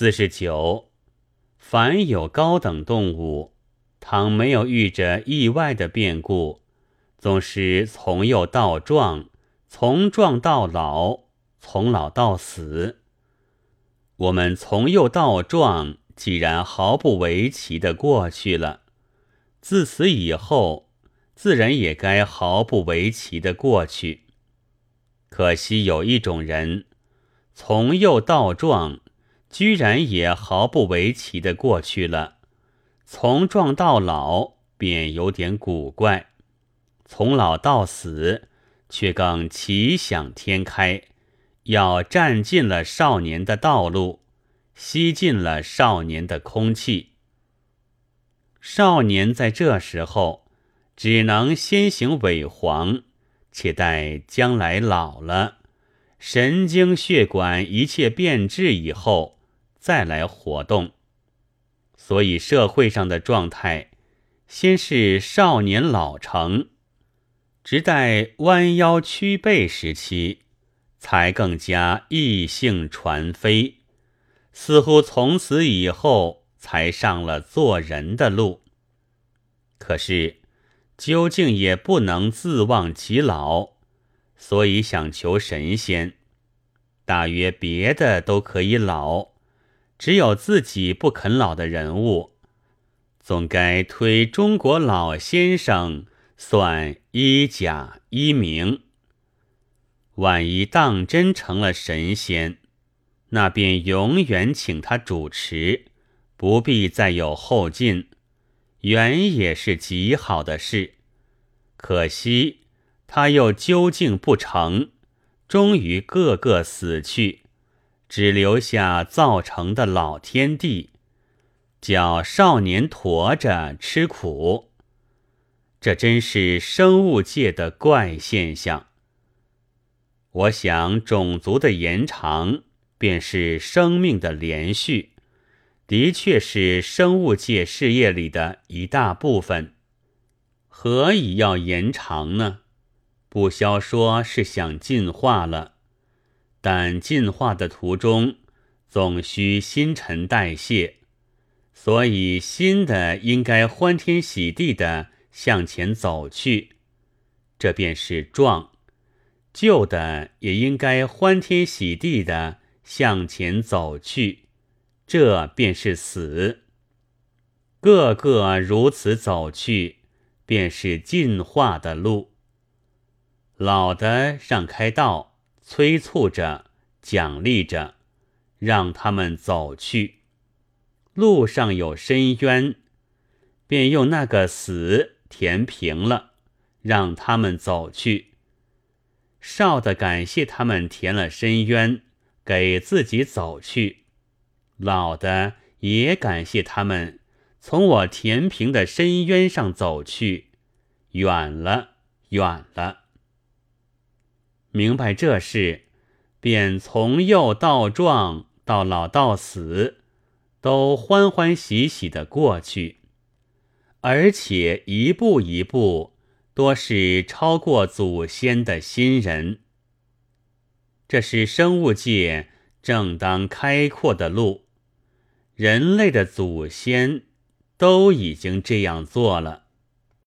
四十九，凡有高等动物，倘没有遇着意外的变故，总是从幼到壮，从壮到老，从老到死。我们从幼到壮，既然毫不为奇的过去了，自此以后，自然也该毫不为奇的过去。可惜有一种人，从幼到壮，居然也毫不为奇的过去了；从壮到老，便有点古怪；从老到死，却更奇想天开。要占尽了少年的道路，吸尽了少年的空气。少年在这时候只能先行萎黄，且待将来老了，神经血管一切变质以后再来活动。所以社会上的状态，先是少年老成，直待弯腰屈背时期。才更加异性传飞，似乎从此以后才上了做人的路。可是究竟也不能自忘其老，所以想求神仙。大约别的都可以老，只有自己不肯老的人物，总该推中国老先生算一甲一名。万一当真成了神仙，那便永远请他主持，不必再有后进，原也是极好的事。可惜他又究竟不成，终于个个死去，只留下造成的老天地，叫少年驮着吃苦。这真是生物界的怪现象。我想，种族的延长便是生命的连续，的确是生物界事业里的一大部分。何以要延长呢？不消说是想进化了，但进化的途中总需新陈代谢，所以新的应该欢天喜地的向前走去，这便是壮。旧的也应该欢天喜地的向前走去，这便是死。个个如此走去，便是进化的路。老的让开道，催促着，奖励着，让他们走去。路上有深渊，便用那个死填平了，让他们走去。少的感谢他们填了深渊，给自己走去；老的也感谢他们从我填平的深渊上走去，远了，远了。明白这事，便从幼到壮，到老到死，都欢欢喜喜的过去，而且一步一步。多是超过祖先的新人，这是生物界正当开阔的路。人类的祖先都已经这样做了，